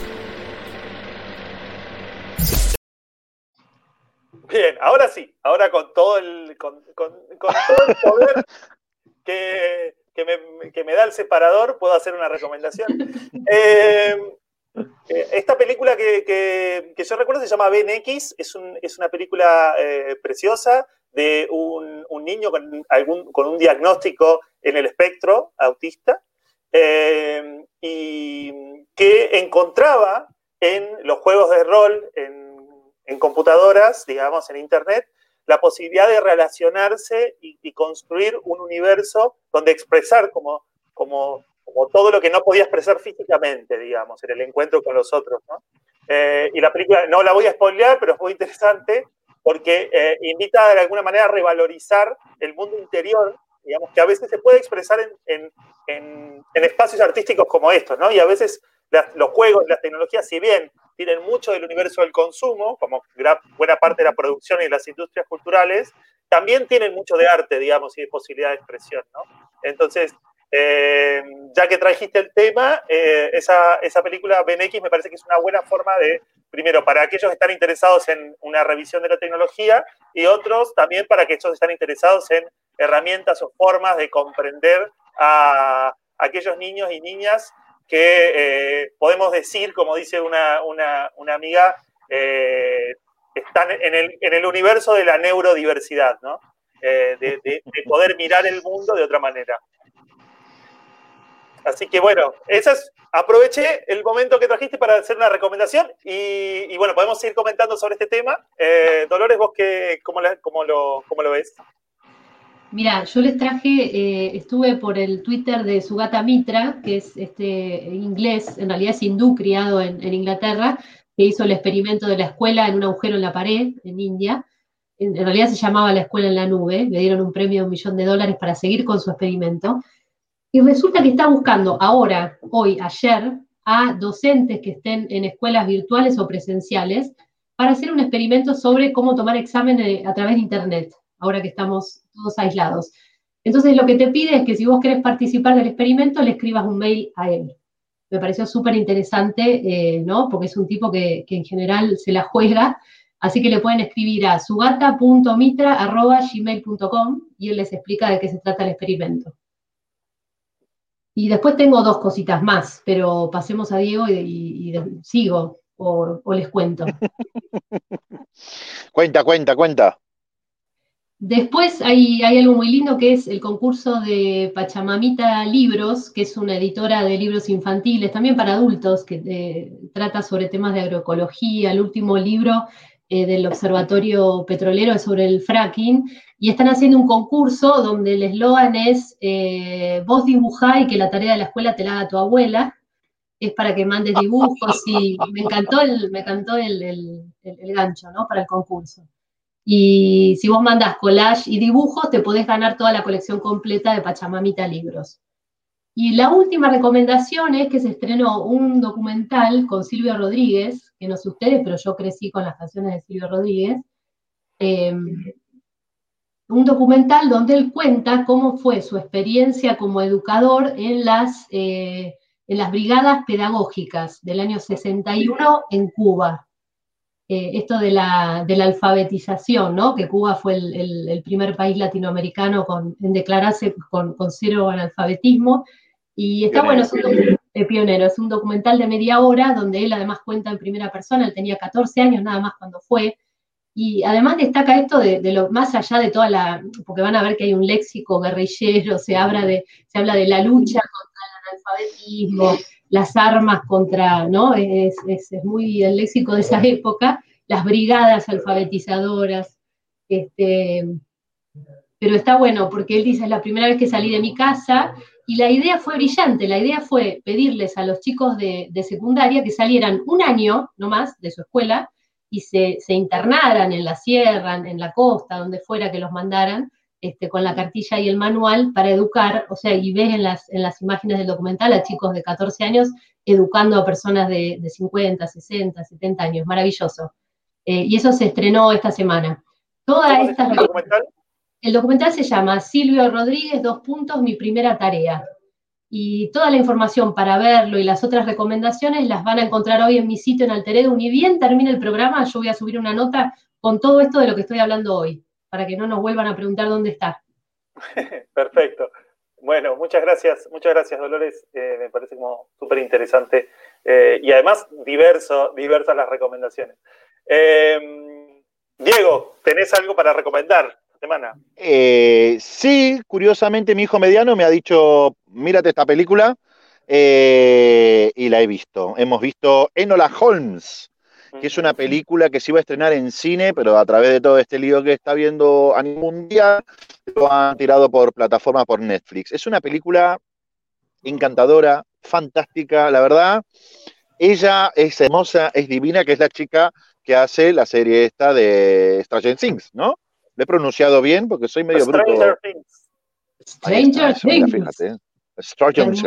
Bien, ahora sí, ahora con todo el, con, todo el poder que, me, da el separador, puedo hacer una recomendación. Eh, eh, esta película que, yo recuerdo se llama Ben X, es, una película eh, preciosa de un, niño con, algún, con un diagnóstico en el espectro autista y que encontraba en los juegos de rol, en, computadoras, digamos, en Internet, la posibilidad de relacionarse y, construir un universo donde expresar como, como todo lo que no podía expresar físicamente, digamos, en el encuentro con los otros. ¿no? Eh, y la película, no la voy a spoilear, pero es muy interesante porque eh, invita de alguna manera a revalorizar el mundo interior, digamos, que a veces se puede expresar en, en, en, espacios artísticos como estos, ¿no? Y a veces los juegos, las tecnologías, si bien tienen mucho del universo del consumo, como buena parte de la producción y de las industrias culturales, también tienen mucho de arte, digamos, y de posibilidad de expresión, ¿no? Entonces, eh, ya que trajiste el tema, eh, esa, esa, película Ben X me parece que es una buena forma de, primero, para aquellos que están interesados en una revisión de la tecnología y otros también para aquellos que están interesados en herramientas o formas de comprender a aquellos niños y niñas que eh, podemos decir, como dice una, una, amiga, están en el, en el, universo de la neurodiversidad, ¿no? de, de poder mirar el mundo de otra manera. Así que bueno, esas, aproveché el momento que trajiste para hacer una recomendación y, bueno, podemos seguir comentando sobre este tema. Eh, Dolores, vos qué, cómo, lo, cómo, lo, ves? Mira, yo les traje, eh, estuve por el Twitter de Sugata Mitra, que es este inglés, en realidad es hindú, criado en, en Inglaterra, que hizo el experimento de la escuela en un agujero en la pared en India. En, en realidad se llamaba la escuela en la nube, le dieron un premio de un millón de dólares para seguir con su experimento. Y resulta que está buscando ahora, hoy, ayer, a docentes que estén en escuelas virtuales o presenciales para hacer un experimento sobre cómo tomar examen a través de Internet, ahora que estamos todos aislados. Entonces, lo que te pide es que si vos querés participar del experimento, le escribas un mail a él. Me pareció súper interesante, eh, ¿no? Porque es un tipo que, que, en general se la juega. Así que le pueden escribir a sugata.mitra.gmail.com y él les explica de qué se trata el experimento. Y después tengo dos cositas más, pero pasemos a Diego y, sigo o, les cuento. cuenta, cuenta, cuenta. Después hay, algo muy lindo que es el concurso de Pachamamita Libros, que es una editora de libros infantiles, también para adultos, que eh, trata sobre temas de agroecología. El último libro eh, del Observatorio Petrolero es sobre el fracking, y están haciendo un concurso donde el eslogan es eh, vos dibujá y que la tarea de la escuela te la haga tu abuela, es para que mandes dibujos y me encantó el, me encantó el, gancho, ¿no? Para el concurso. Y si vos mandas collage y dibujos, te podés ganar toda la colección completa de Pachamamita Libros. Y la última recomendación es que se estrenó un documental con Silvio Rodríguez, que no sé ustedes, pero yo crecí con las canciones de Silvio Rodríguez. Em, un documental donde él cuenta cómo fue su experiencia como educador en las, eh, en las brigadas pedagógicas del año 61 en Cuba. Eh, esto de la, de la, alfabetización, ¿no? que Cuba fue el, primer país latinoamericano en declararse con, con cero analfabetismo, y está bueno, es un, pionero, es un documental de media hora donde él además cuenta en primera persona, él tenía 14 años nada más cuando fue, y además destaca esto de, lo más allá de toda la, porque van a ver que hay un léxico guerrillero, se habla de, se habla de la lucha contra el analfabetismo, las armas contra, ¿no? Es, es, muy el léxico de esa época, las brigadas alfabetizadoras, este, pero está bueno porque él dice, es la primera vez que salí de mi casa y la idea fue brillante, la idea fue pedirles a los chicos de, secundaria que salieran un año no más de su escuela y se, internaran en la sierra, en la costa, donde fuera que los mandaran, este, con la cartilla y el manual para educar, o sea, y ves en las, en las imágenes del documental a chicos de 14 años educando a personas de, 50, 60, 70 años, maravilloso. Eh, y eso se estrenó esta semana. Toda esta... ¿El documental? El documental se llama Silvio Rodríguez, dos puntos, mi primera tarea. Y toda la información para verlo y las otras recomendaciones las van a encontrar hoy en mi sitio en Alteredo. Ni bien termine el programa, yo voy a subir una nota con todo esto de lo que estoy hablando hoy, para que no nos vuelvan a preguntar dónde está. Perfecto. Bueno, muchas gracias, muchas gracias Dolores, eh, me parece como súper interesante eh, y además diverso, diversas las recomendaciones. Eh, Diego, ¿tenés algo para recomendar semana? sí, curiosamente mi hijo mediano me ha dicho, mírate esta película y la he visto. Hemos visto Enola Holmes, que es una película que se iba a estrenar en cine, pero a través de todo este lío que está viendo a nivel mundial, lo han tirado por plataforma, por Netflix. Es una película encantadora, fantástica, la verdad. Ella es hermosa, es divina, que es la chica que hace la serie esta de Stranger Things, ¿no? Le he pronunciado bien porque soy medio Stranger bruto. Things. Stranger Things. Fíjate. Things.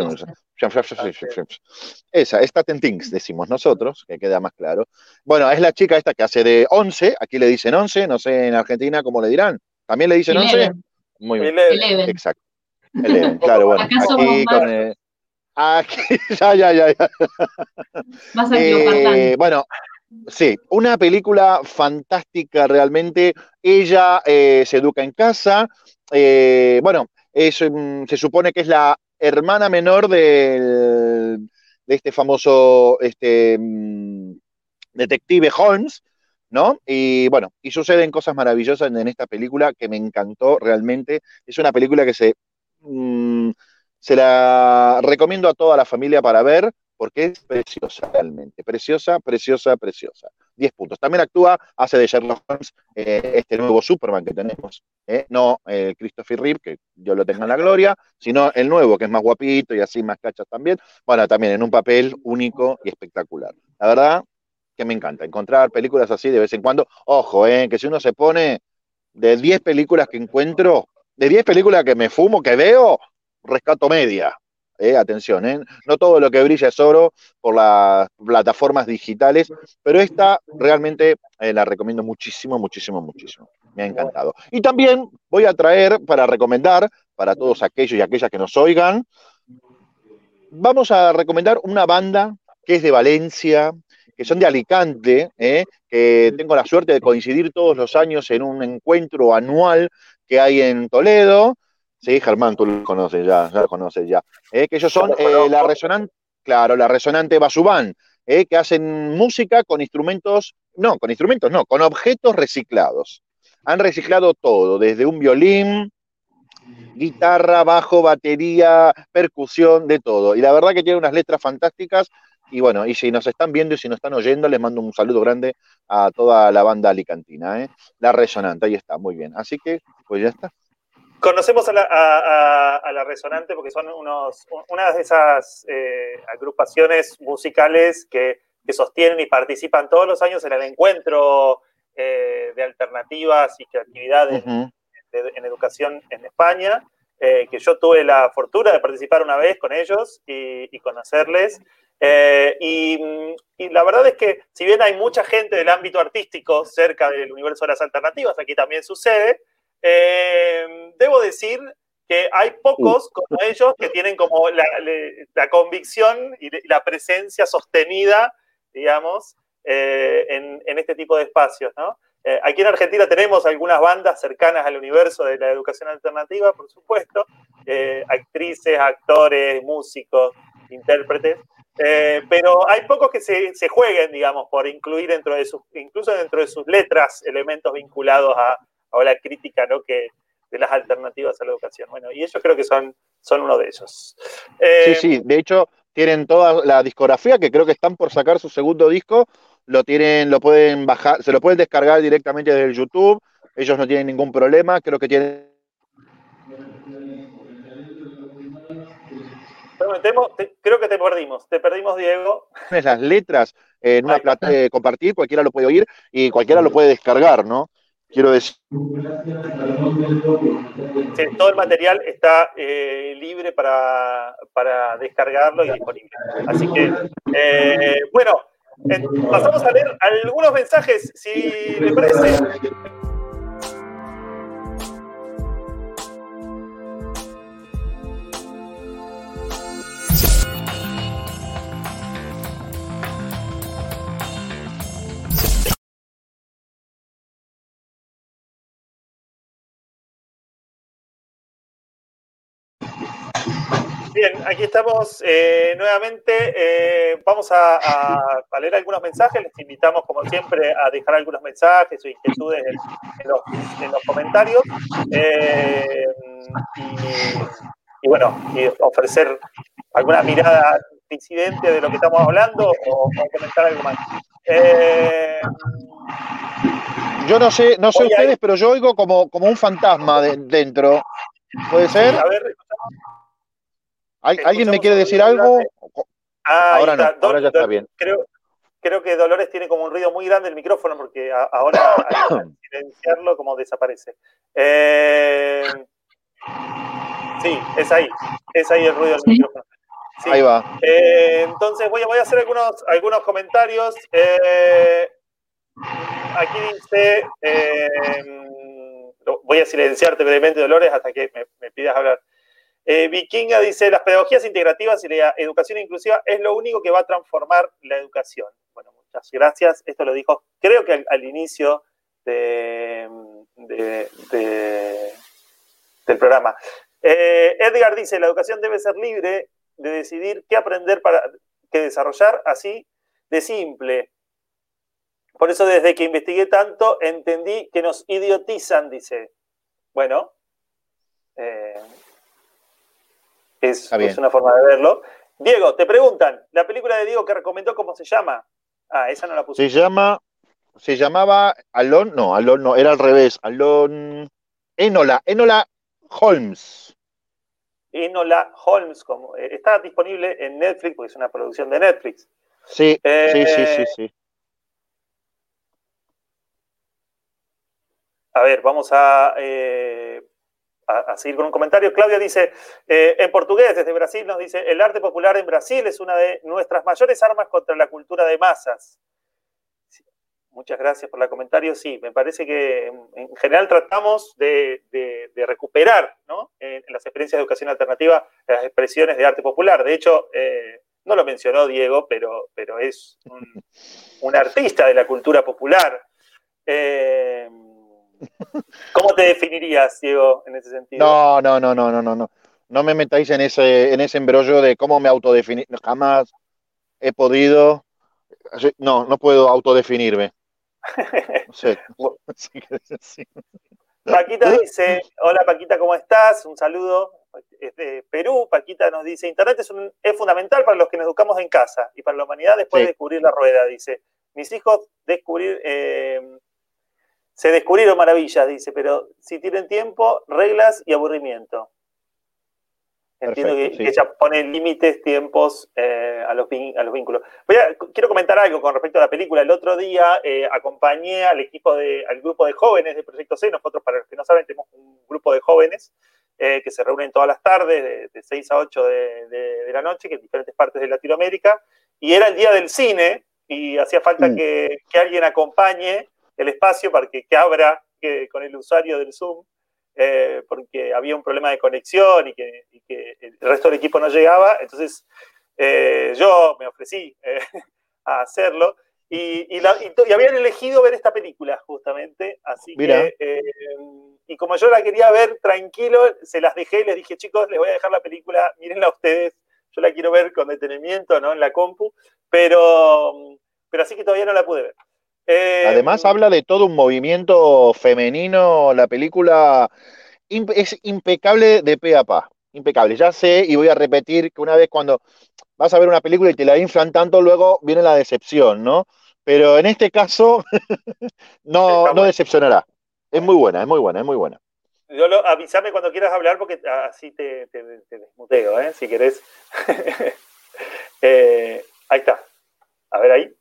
Esa, esta Things, decimos nosotros, que queda más claro. Bueno, es la chica esta que hace de 11, aquí le dicen 11, no sé en Argentina cómo le dirán. ¿También le dicen 11? Muy bien. Exacto. Eleven, claro, bueno. aquí con Aquí, ya, ya, ya. ya. Más eh, bueno, sí, una película fantástica realmente. Ella eh, se educa en casa. Eh, bueno, mm, se supone que es la hermana menor de este famoso este, mm, detective Holmes, ¿no? Y bueno, y suceden cosas maravillosas en, esta película que me encantó realmente. Es una película que se, mm, se la recomiendo a toda la familia para ver porque es preciosa realmente, preciosa, preciosa, preciosa. 10 puntos. También actúa, hace de Sherlock Holmes eh, este nuevo Superman que tenemos, eh, no eh, Christopher Reeve, que yo lo tengo en la gloria, sino el nuevo, que es más guapito y así más cachas también. Bueno, también en un papel único y espectacular. La verdad que me encanta encontrar películas así de vez en cuando. Ojo, que si uno se pone de 10 películas que encuentro, de 10 películas que me fumo, que veo, rescato media. Eh, atención, eh. no todo lo que brilla es oro por las plataformas digitales, pero esta realmente eh, la recomiendo muchísimo, muchísimo, muchísimo. Me ha encantado. Y también voy a traer para recomendar para todos aquellos y aquellas que nos oigan, vamos a recomendar una banda que es de Valencia, que son de Alicante, que tengo la suerte de coincidir todos los años en un encuentro anual que hay en Toledo, Sí, Germán, tú lo conoces ya, ya lo conoces ya. Eh, que ellos son eh, la resonante, claro, la resonante Basubán, eh, que hacen música con instrumentos, no, con instrumentos no, con objetos reciclados. Han reciclado todo, desde un violín, guitarra, bajo, batería, percusión, de todo. Y la verdad que tiene unas letras fantásticas. Y bueno, y si nos están viendo y si nos están oyendo, les mando un saludo grande a toda la banda alicantina. La resonante, ahí está, muy bien. Así que, pues ya está. Conocemos a la, Resonante porque son unos, una de esas eh, agrupaciones musicales que, sostienen y participan todos los años en el encuentro eh, de alternativas y creatividades en educación en España, eh, que yo tuve la fortuna de participar una vez con ellos y, conocerles. Y, y, la verdad es que si bien hay mucha gente del ámbito artístico cerca del universo de las alternativas, aquí también sucede, eh, debo decir que hay pocos como ellos que tienen como la, convicción y la presencia sostenida, digamos, eh, en, este tipo de espacios, eh, aquí en Argentina tenemos algunas bandas cercanas al universo de la educación alternativa, por supuesto, actrices, actores, músicos, intérpretes, pero hay pocos que se, se, jueguen, digamos, por incluir dentro de sus, incluso dentro de sus letras, elementos vinculados a, o la crítica ¿no? que, de las alternativas a la educación. Bueno, y ellos creo que son, son uno de ellos. sí, sí, de hecho tienen toda la discografía, que creo que están por sacar su segundo disco, lo tienen, lo pueden bajar, se lo pueden descargar directamente desde el YouTube, ellos no tienen ningún problema, creo que tienen creo que te perdimos, te perdimos, Diego. Las letras en una plata de compartir, cualquiera lo puede oír y cualquiera lo puede descargar, ¿no? Quiero decir. Sí, todo el material está eh, libre para, para, descargarlo y disponible. Así que, eh, bueno, pasamos a leer algunos mensajes, si le parece. Bien, aquí estamos eh, nuevamente. Eh, vamos a, leer algunos mensajes. Les invitamos, como siempre, a dejar algunos mensajes o inquietudes en, los, comentarios. Eh, y, bueno, ofrecer alguna mirada incidente de lo que estamos hablando o, comentar algo más. yo no sé, no sé ustedes, pero yo oigo como, como un fantasma dentro. ¿Puede ser? a ver, ¿Alguien me quiere decir algo? Ah, ahora no, ahora ya está bien. Creo, creo que Dolores tiene como un ruido muy grande el micrófono porque ahora al silenciarlo como desaparece. Eh, sí, es ahí, es ahí el ruido del micrófono. Ahí va. Eh, entonces voy a, voy a hacer algunos, algunos comentarios. Eh, aquí dice, voy a silenciarte brevemente, Dolores, hasta que me pidas hablar. Eh, Vikinga dice, las pedagogías integrativas y la educación inclusiva es lo único que va a transformar la educación. Bueno, muchas gracias. Esto lo dijo, creo que al, inicio del programa. Eh, Edgar dice, la educación debe ser libre de decidir qué aprender para qué desarrollar, así de simple. Por eso desde que investigué tanto entendí que nos idiotizan, dice. Bueno, eh, es, una forma de verlo. Diego, te preguntan, la película de Diego que recomendó, ¿cómo se llama? Ah, esa no la puse. Se llama, se llamaba Alon, no, Alon no, era al revés, Alon, Enola, Enola Holmes. Enola Holmes, como, eh, está disponible en Netflix, porque es una producción de Netflix. Sí, sí, sí, sí, sí. A ver, vamos a eh, a, seguir con un comentario. Claudia dice, eh, en portugués, desde Brasil, nos dice, el arte popular en Brasil es una de nuestras mayores armas contra la cultura de masas. muchas gracias por el comentario. Sí, me parece que en general tratamos de, recuperar en, las experiencias de educación alternativa las expresiones de arte popular. De hecho, eh, no lo mencionó Diego, pero, pero es un, artista de la cultura popular. Eh, ¿Cómo te definirías, Diego, en ese sentido? No, no, no, no, no, no, no. No me metáis en ese, en ese embrollo de cómo me autodefinir. Jamás he podido. No, no puedo autodefinirme. Paquita dice, hola Paquita, ¿cómo estás? Un saludo. Es de Perú. Paquita nos dice, Internet es, es fundamental para los que nos educamos en casa y para la humanidad después de descubrir la rueda. Dice, mis hijos descubrir, eh, se descubrieron maravillas, dice, pero si tienen tiempo, reglas y aburrimiento. Entiendo que, ella pone límites, tiempos eh, a, los, a, los, vínculos. quiero comentar algo con respecto a la película. El otro día eh, acompañé al equipo de, al grupo de jóvenes de Proyecto C. Nosotros, para los que no saben, tenemos un grupo de jóvenes eh, que se reúnen todas las tardes, de, 6 a 8 de, la noche, que en diferentes partes de Latinoamérica. Y era el día del cine y hacía falta mm. que, que alguien acompañe el espacio para que, abra con el usuario del Zoom, eh, porque había un problema de conexión y que, el resto del equipo no llegaba. Entonces eh, yo me ofrecí eh, a hacerlo y, habían elegido ver esta película justamente. Así que, y como yo la quería ver tranquilo, se las dejé y les dije, chicos, les voy a dejar la película, mírenla ustedes. Yo la quiero ver con detenimiento, ¿no? En la compu, pero, pero así que todavía no la pude ver. Además em, habla de todo un movimiento femenino, la película es impecable de pe a pa, impecable. Ya sé y voy a repetir que una vez cuando vas a ver una película y te la inflan tanto, luego viene la decepción, ¿no? Pero en este caso no, no decepcionará. Es muy buena, es muy buena, es muy buena. yo lo, avísame cuando quieras hablar porque así te, te, desmuteo, ¿eh? si querés. eh, ahí está. A ver ahí.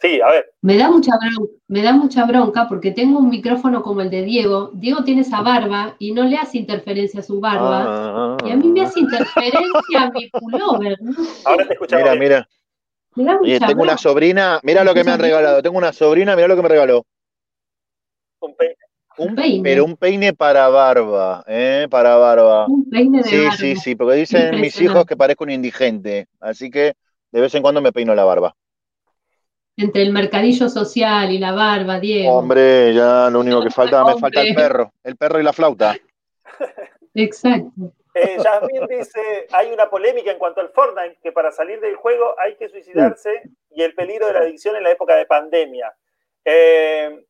Sí, a ver. Me da, mucha bronca, me da mucha bronca porque tengo un micrófono como el de Diego. Diego tiene esa barba y no le hace interferencia a su barba. y a mí me hace interferencia a mi pullover. Ahora te escuchamos. Mira, mira. tengo una sobrina, mira lo que me han regalado. Tengo una sobrina, mira lo que me regaló. Un peine. Un, peine. Pero un peine para barba, ¿eh? Para barba. Un peine de sí, barba. Sí, sí, sí, porque dicen mis hijos que parezco un indigente. Así que de vez en cuando me peino la barba. Entre el mercadillo social y la barba, Diego. Hombre, ya lo único que falta, me falta el perro, el perro y la flauta. Exacto. Eh, Yasmin dice, hay una polémica en cuanto al Fortnite, que para salir del juego hay que suicidarse y el peligro de la adicción en la época de pandemia. Eh,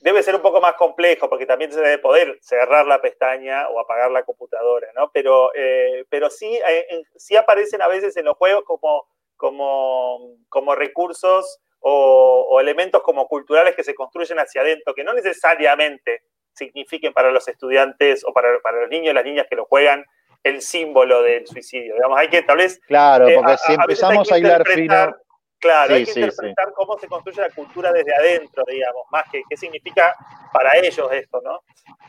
debe ser un poco más complejo, porque también se debe poder cerrar la pestaña o apagar la computadora, ¿no? Pero, eh, pero sí, eh, sí aparecen a veces en los juegos como, como, como recursos o, elementos como culturales que se construyen hacia adentro, que no necesariamente signifiquen para los estudiantes o para, los niños y las niñas que lo juegan el símbolo del suicidio. Digamos, hay que tal vez... Claro, eh, porque si empezamos a, hilar fino... Claro, hay que interpretar cómo se construye la cultura desde adentro, digamos, más que qué significa para ellos esto, ¿no?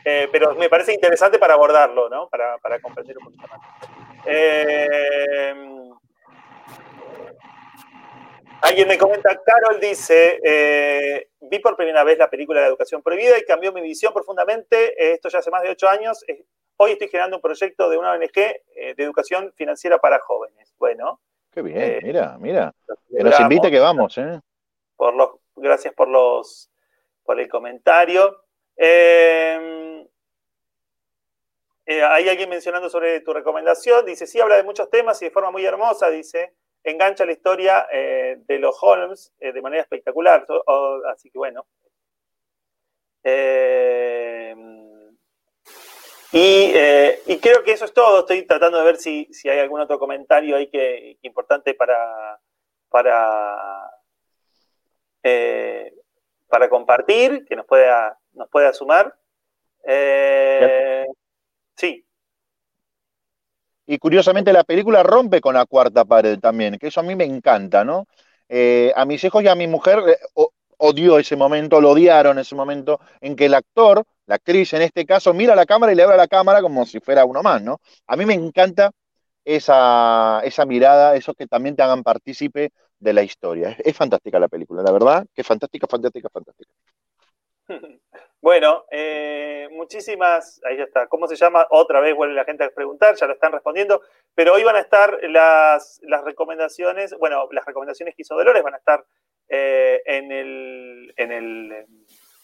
Eh, pero me parece interesante para abordarlo, ¿no? Para, para comprender un poquito más. Eh, Alguien me comenta, Carol dice, eh, vi por primera vez la película de Educación Prohibida y cambió mi visión profundamente. Esto ya hace más de ocho años. Hoy estoy generando un proyecto de una ONG eh, de educación financiera para jóvenes. Bueno. Qué bien, eh, mira, mira. Que nos invite que vamos, ¿eh? Por los, gracias por los por el comentario. hay alguien mencionando sobre tu recomendación. Dice, sí, habla de muchos temas y de forma muy hermosa, dice engancha la historia eh, de los Holmes eh, de manera espectacular. así que bueno. Eh, y, creo que eso es todo. Estoy tratando de ver si, hay algún otro comentario ahí que, importante para, para, para compartir, que nos pueda, nos pueda sumar. sí. Y curiosamente la película rompe con la cuarta pared también, que eso a mí me encanta, ¿no? Eh, a mis hijos y a mi mujer eh, odió ese momento, lo odiaron ese momento en que el actor, la actriz en este caso, mira a la cámara y le abre a la cámara como si fuera uno más, ¿no? A mí me encanta esa, esa mirada, eso que también te hagan partícipe de la historia. Es, es fantástica la película, la verdad, que fantástica, fantástica, fantástica. Bueno, eh, muchísimas, ahí ya está. ¿Cómo se llama? Otra vez vuelve la gente a preguntar, ya lo están respondiendo, pero hoy van a estar las, recomendaciones, bueno, las recomendaciones que hizo Dolores van a estar eh, en, el, en, el,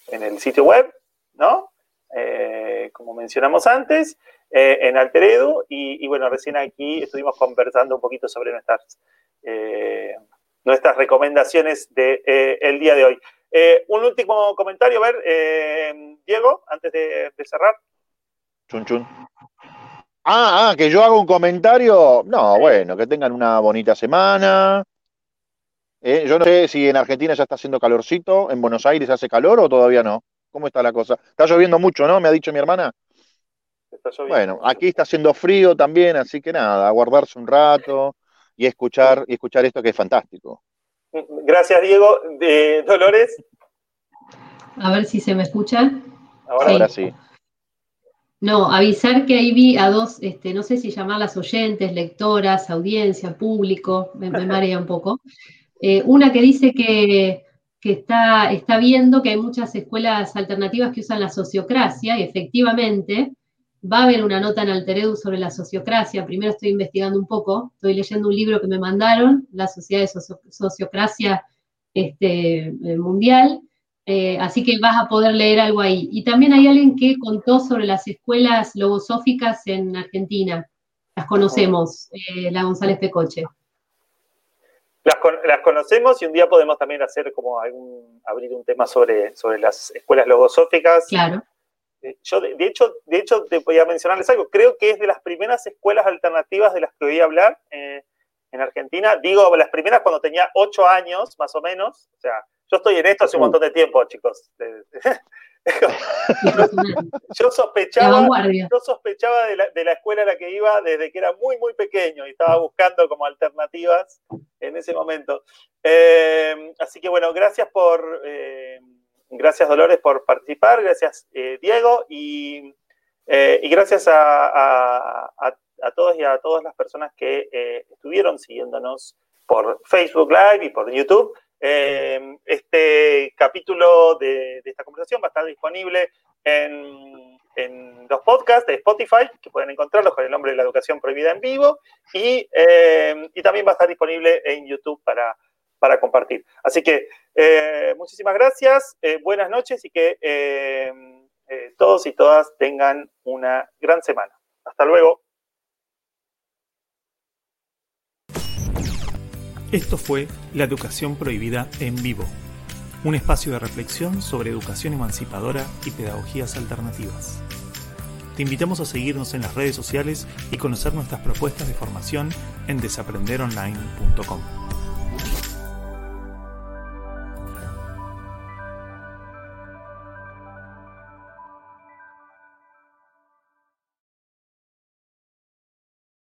en el sitio web, ¿no? Eh, como mencionamos antes, en Alteredu, y, y, bueno, recién aquí estuvimos conversando un poquito sobre nuestras, nuestras recomendaciones del de, el día de hoy. Eh, un último comentario, a ver, eh, Diego, antes de, cerrar. Chun, chun. Ah, ah, que yo haga un comentario. No, bueno, que tengan una bonita semana. Eh, yo no sé si en Argentina ya está haciendo calorcito, en Buenos Aires hace calor o todavía no. ¿Cómo está la cosa? Está lloviendo mucho, ¿no? Me ha dicho mi hermana. bueno, aquí está haciendo frío también, así que nada, aguardarse un rato y escuchar y escuchar esto que es fantástico. Gracias, Diego. De Dolores. A ver si se me escucha. Ahora sí. No, avisar que ahí vi a dos, este, no sé si llamarlas oyentes, lectoras, audiencia, público, me, marea un poco. Eh, una que dice que, está, está viendo que hay muchas escuelas alternativas que usan la sociocracia y efectivamente va a haber una nota en Alteredu sobre la sociocracia. Primero estoy investigando un poco, estoy leyendo un libro que me mandaron, La Sociedad de Sociocracia este, eh, Mundial, eh, así que vas a poder leer algo ahí. Y también hay alguien que contó sobre las escuelas logosóficas en Argentina. Las conocemos, eh, la González Pecoche. Las, las, conocemos y un día podemos también hacer como algún, abrir un tema sobre, sobre las escuelas logosóficas. Claro. Eh, yo, de, hecho, de hecho, te voy a mencionarles algo. Creo que es de las primeras escuelas alternativas de las que oí hablar eh, en Argentina. Digo, las primeras cuando tenía ocho años, más o menos. O sea, yo estoy en esto hace un montón de tiempo, chicos. yo sospechaba, yo sospechaba de la, de la, escuela a la que iba desde que era muy, muy pequeño y estaba buscando como alternativas en ese momento. Eh, así que bueno, gracias por, eh, gracias Dolores por participar, gracias eh, Diego. Y, y gracias a, todos y a todas las personas que estuvieron siguiéndonos por Facebook Live y por YouTube. Eh, este capítulo de, esta conversación va a estar disponible en, los podcasts de Spotify, que pueden encontrarlos con el nombre de la educación prohibida en vivo, y, eh, también va a estar disponible en YouTube para, para compartir. Así que eh, muchísimas gracias, buenas noches y que todos y todas tengan una gran semana. Hasta luego. Esto fue La Educación Prohibida en Vivo, un espacio de reflexión sobre educación emancipadora y pedagogías alternativas. Te invitamos a seguirnos en las redes sociales y conocer nuestras propuestas de formación en desaprenderonline.com.